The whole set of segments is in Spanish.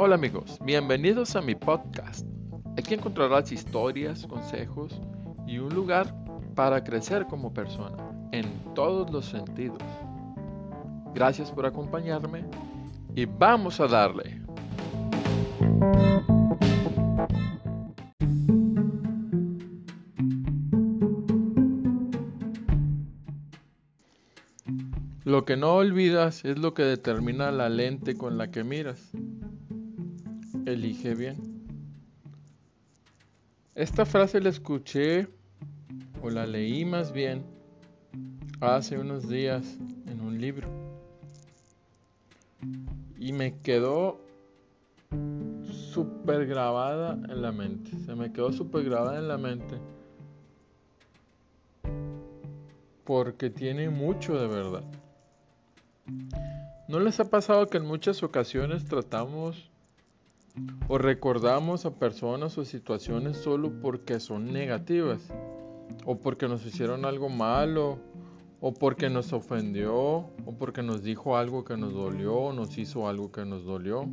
Hola amigos, bienvenidos a mi podcast. Aquí encontrarás historias, consejos y un lugar para crecer como persona en todos los sentidos. Gracias por acompañarme y vamos a darle. Lo que no olvidas es lo que determina la lente con la que miras. Elige bien. Esta frase la escuché o la leí más bien hace unos días en un libro. Y me quedó súper grabada en la mente. Se me quedó súper grabada en la mente. Porque tiene mucho de verdad. ¿No les ha pasado que en muchas ocasiones tratamos o recordamos a personas o situaciones solo porque son negativas? O porque nos hicieron algo malo, o porque nos ofendió, o porque nos dijo algo que nos dolió, o nos hizo algo que nos dolió.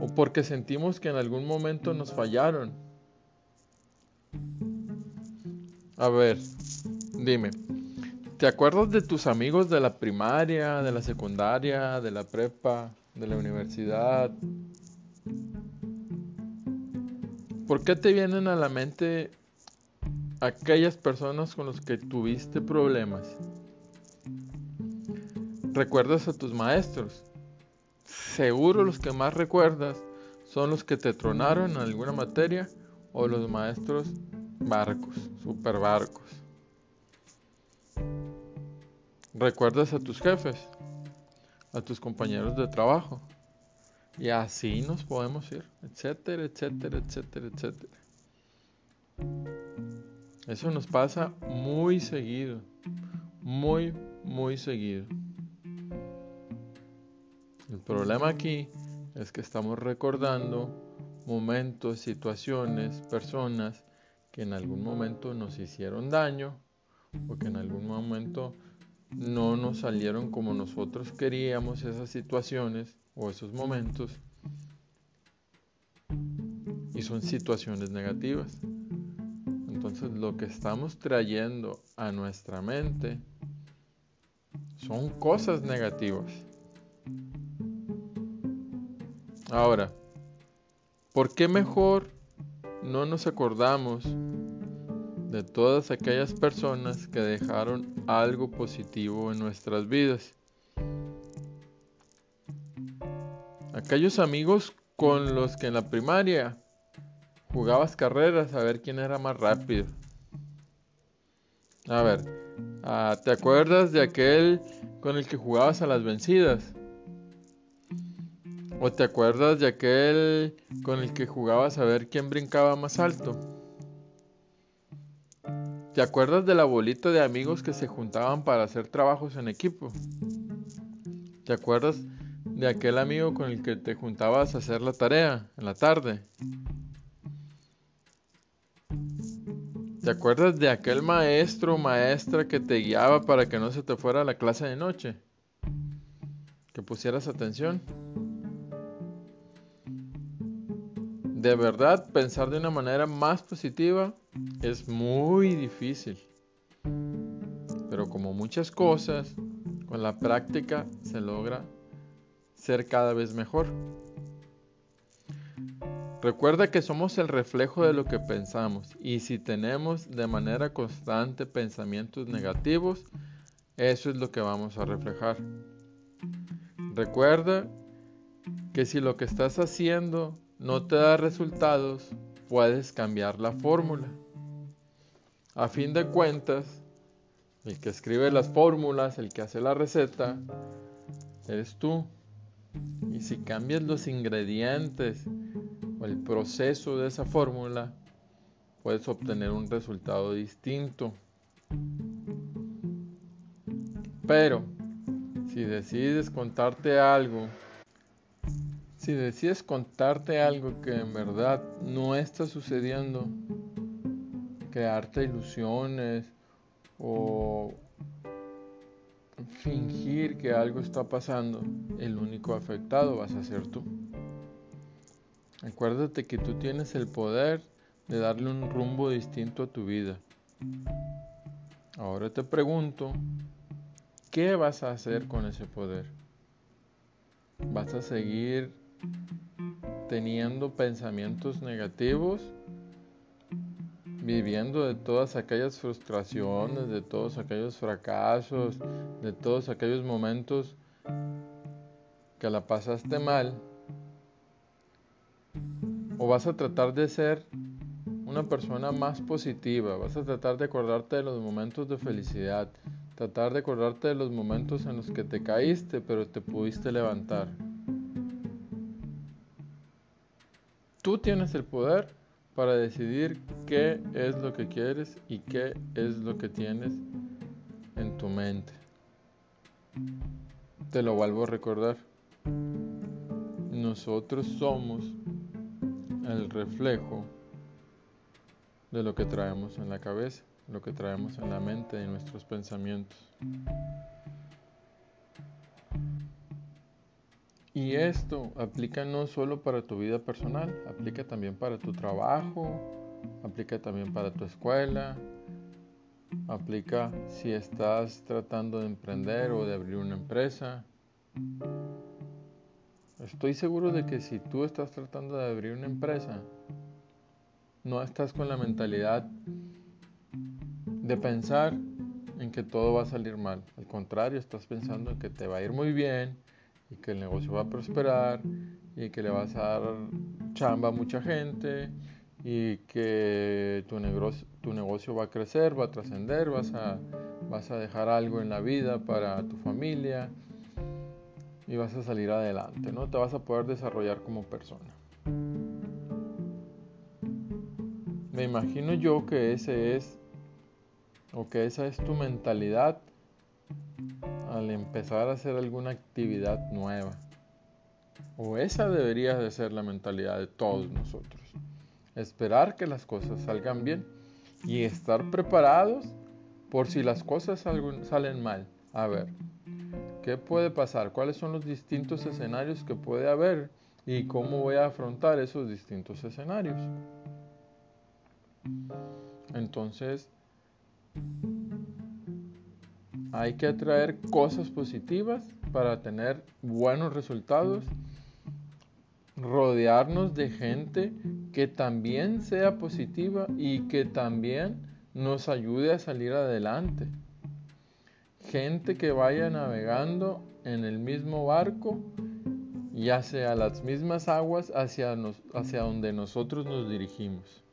O porque sentimos que en algún momento nos fallaron. A ver, dime, ¿Te acuerdas de tus amigos de la primaria, de la secundaria, de la prepa, de la universidad? ¿Por qué te vienen a la mente aquellas personas con las que tuviste problemas? ¿Recuerdas a tus maestros? Seguro los que más recuerdas son los que te tronaron en alguna materia o los maestros barcos, super barcos. Recuerdas a tus jefes, a tus compañeros de trabajo. Y así nos podemos ir, etcétera, etcétera, etcétera, etcétera. Eso nos pasa muy seguido, muy, muy seguido. El problema aquí es que estamos recordando momentos, situaciones, personas que en algún momento nos hicieron daño o que en algún momento no nos salieron como nosotros queríamos esas situaciones o esos momentos y son situaciones negativas. Entonces lo que estamos trayendo a nuestra mente son cosas negativas. Ahora, ¿por qué mejor no nos acordamos de todas aquellas personas que dejaron algo positivo en nuestras vidas. Aquellos amigos con los que en la primaria jugabas carreras a ver quién era más rápido. A ver, ah, ¿te acuerdas de aquel con el que jugabas a las vencidas? ¿O te acuerdas de aquel con el que jugabas a ver quién brincaba más alto? ¿Te acuerdas de la bolita de amigos que se juntaban para hacer trabajos en equipo? ¿Te acuerdas de aquel amigo con el que te juntabas a hacer la tarea en la tarde? ¿Te acuerdas de aquel maestro o maestra que te guiaba para que no se te fuera la clase de noche? Que pusieras atención. De verdad, pensar de una manera más positiva es muy difícil. Pero como muchas cosas, con la práctica se logra ser cada vez mejor. Recuerda que somos el reflejo de lo que pensamos y si tenemos de manera constante pensamientos negativos, eso es lo que vamos a reflejar. Recuerda que si lo que estás haciendo no te da resultados, puedes cambiar la fórmula. A fin de cuentas, el que escribe las fórmulas, el que hace la receta, eres tú. Y si cambias los ingredientes o el proceso de esa fórmula, puedes obtener un resultado distinto. Pero, si decides contarte algo si decides contarte algo que en verdad no está sucediendo, crearte ilusiones o fingir que algo está pasando, el único afectado vas a ser tú. Acuérdate que tú tienes el poder de darle un rumbo distinto a tu vida. Ahora te pregunto, ¿qué vas a hacer con ese poder? ¿Vas a seguir teniendo pensamientos negativos? viviendo de todas aquellas frustraciones, de todos aquellos fracasos, de todos aquellos momentos que la pasaste mal, o vas a tratar de ser una persona más positiva, vas a tratar de acordarte de los momentos de felicidad, tratar de acordarte de los momentos en los que te caíste pero te pudiste levantar. Tú tienes el poder para decidir qué es lo que quieres y qué es lo que tienes en tu mente. Te lo vuelvo a recordar. Nosotros somos el reflejo de lo que traemos en la cabeza, lo que traemos en la mente y nuestros pensamientos. Y esto aplica no solo para tu vida personal, aplica también para tu trabajo, aplica también para tu escuela, aplica si estás tratando de emprender o de abrir una empresa. Estoy seguro de que si tú estás tratando de abrir una empresa, no estás con la mentalidad de pensar en que todo va a salir mal. Al contrario, estás pensando en que te va a ir muy bien, y que el negocio va a prosperar y que le vas a dar chamba a mucha gente y que tu negocio, tu negocio va a crecer, va a trascender, vas a, vas a dejar algo en la vida para tu familia y vas a salir adelante, ¿no? Te vas a poder desarrollar como persona. Me imagino yo que ese es o que esa es tu mentalidad al empezar a hacer alguna actividad nueva. O esa debería de ser la mentalidad de todos nosotros. Esperar que las cosas salgan bien y estar preparados por si las cosas salen mal. A ver, ¿qué puede pasar? ¿Cuáles son los distintos escenarios que puede haber? ¿Y cómo voy a afrontar esos distintos escenarios? Entonces, hay que atraer cosas positivas para tener buenos resultados. Rodearnos de gente que también sea positiva y que también nos ayude a salir adelante. Gente que vaya navegando en el mismo barco, ya sea las mismas aguas hacia, hacia donde nosotros nos dirigimos.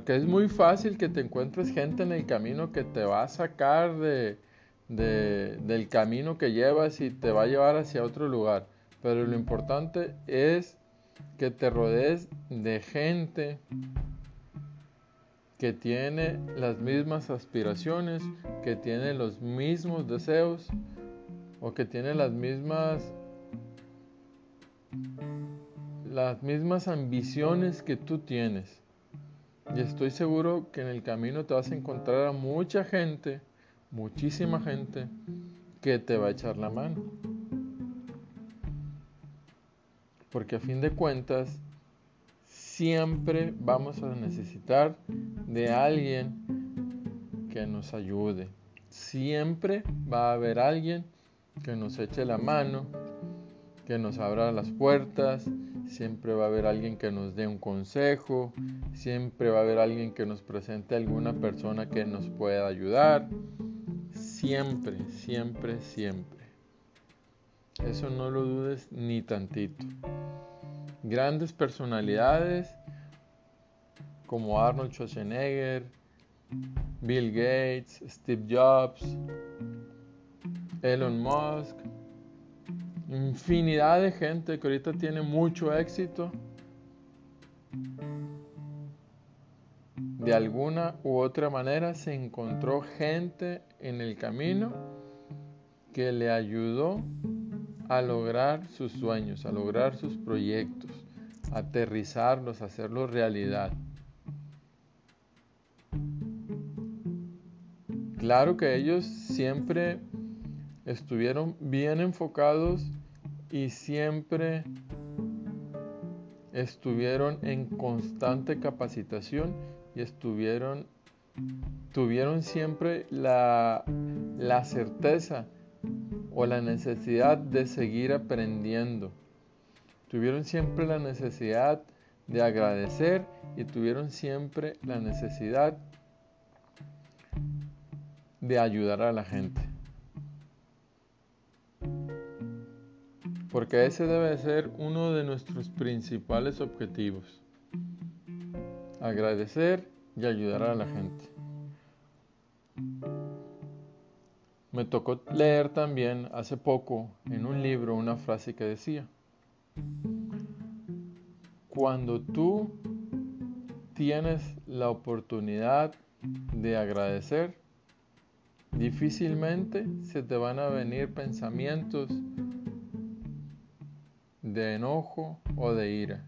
Porque es muy fácil que te encuentres gente en el camino que te va a sacar de, del camino que llevas y te va a llevar hacia otro lugar. Pero lo importante es que te rodees de gente que tiene las mismas aspiraciones, que tiene los mismos deseos o que tiene las mismas las mismas ambiciones que tú tienes. Y estoy seguro que en el camino te vas a encontrar a mucha gente, muchísima gente, que te va a echar la mano. Porque a fin de cuentas, siempre vamos a necesitar de alguien que nos ayude. Siempre va a haber alguien que nos eche la mano, que nos abra las puertas, siempre va a haber alguien que nos dé un consejo, siempre va a haber alguien que nos presente alguna persona que nos pueda ayudar. Siempre, siempre, siempre. Eso no lo dudes ni tantito. Grandes personalidades como Arnold Schwarzenegger, Bill Gates, Steve Jobs, Elon Musk, infinidad de gente que ahorita tiene mucho éxito. De alguna u otra manera se encontró gente en el camino que le ayudó a lograr sus sueños, a lograr sus proyectos, a aterrizarlos, a hacerlos realidad. claro que ellos siempre estuvieron bien enfocados y siempre estuvieron en constante capacitación y estuvieron tuvieron siempre la, la certeza o la necesidad de seguir aprendiendo. Tuvieron siempre la necesidad de agradecer y tuvieron siempre la necesidad de ayudar a la gente. Porque ese debe ser uno de nuestros principales objetivos. Agradecer y ayudar a la gente. Me tocó leer también hace poco en un libro una frase que decía, cuando tú tienes la oportunidad de agradecer, difícilmente se te van a venir pensamientos de enojo o de ira.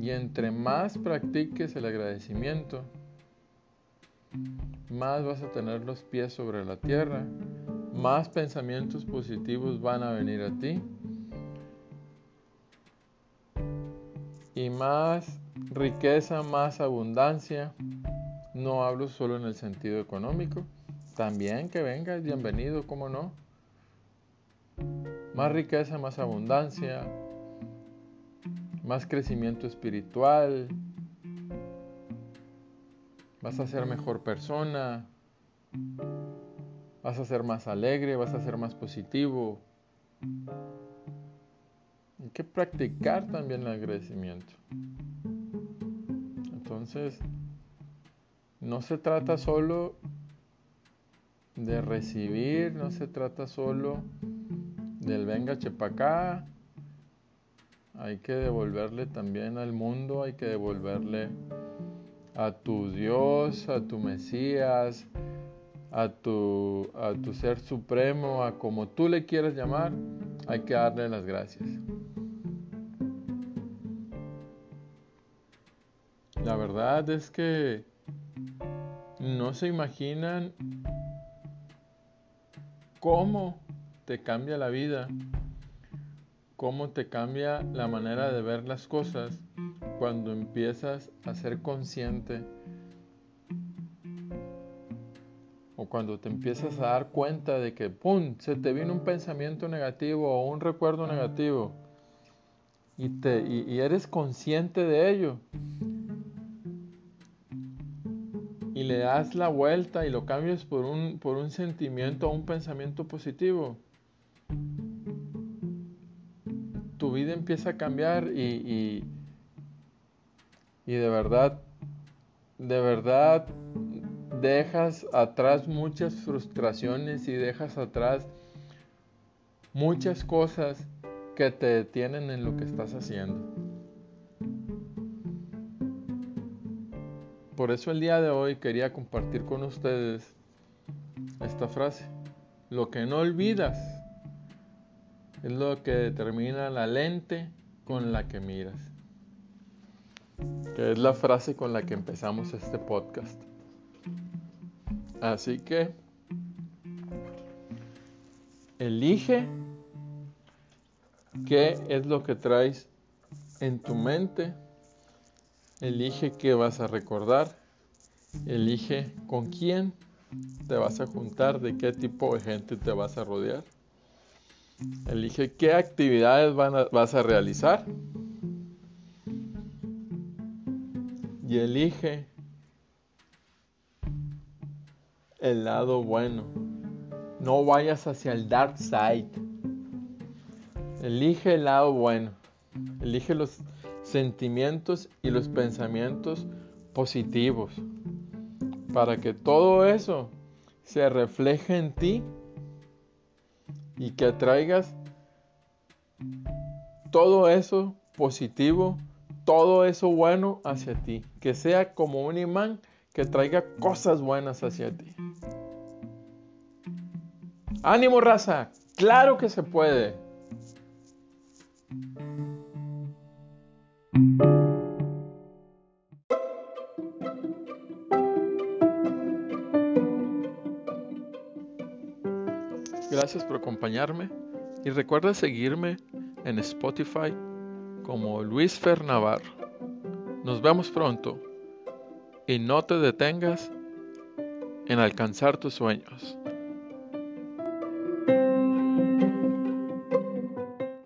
Y entre más practiques el agradecimiento, más vas a tener los pies sobre la tierra, más pensamientos positivos van a venir a ti y más riqueza, más abundancia. No hablo solo en el sentido económico, también que venga, bienvenido, ¿cómo no? Más riqueza, más abundancia, más crecimiento espiritual, vas a ser mejor persona, vas a ser más alegre, vas a ser más positivo. Hay que practicar también el agradecimiento. Entonces, no se trata solo de recibir, no se trata solo del venga chepacá, hay que devolverle también al mundo, hay que devolverle a tu Dios, a tu Mesías, a tu, a tu ser supremo, a como tú le quieras llamar, hay que darle las gracias. La verdad es que no se imaginan cómo te cambia la vida cómo te cambia la manera de ver las cosas cuando empiezas a ser consciente o cuando te empiezas a dar cuenta de que, ¡pum!, se te viene un pensamiento negativo o un recuerdo negativo y, te, y, eres consciente de ello y le das la vuelta y lo cambias por un, por un sentimiento o un pensamiento positivo vida empieza a cambiar y, y, de verdad, de verdad dejas atrás muchas frustraciones y dejas atrás muchas cosas que te detienen en lo que estás haciendo. Por eso el día de hoy quería compartir con ustedes esta frase. Lo que no olvidas es lo que determina la lente con la que miras. Que es la frase con la que empezamos este podcast. Así que elige qué es lo que traes en tu mente. Elige qué vas a recordar. Elige con quién te vas a juntar, de qué tipo de gente te vas a rodear. Elige qué actividades vas a realizar. Y elige el lado bueno. No vayas hacia el dark side. Elige el lado bueno. Elige los sentimientos y los pensamientos positivos. Para que todo eso se refleje en ti y que atraigas todo eso positivo, todo eso bueno hacia ti. Que sea como un imán que traiga cosas buenas hacia ti. Ánimo raza, claro que se puede. Gracias por acompañarme y recuerda seguirme en Spotify como Luis Fernavar. Nos vemos pronto y no te detengas en alcanzar tus sueños.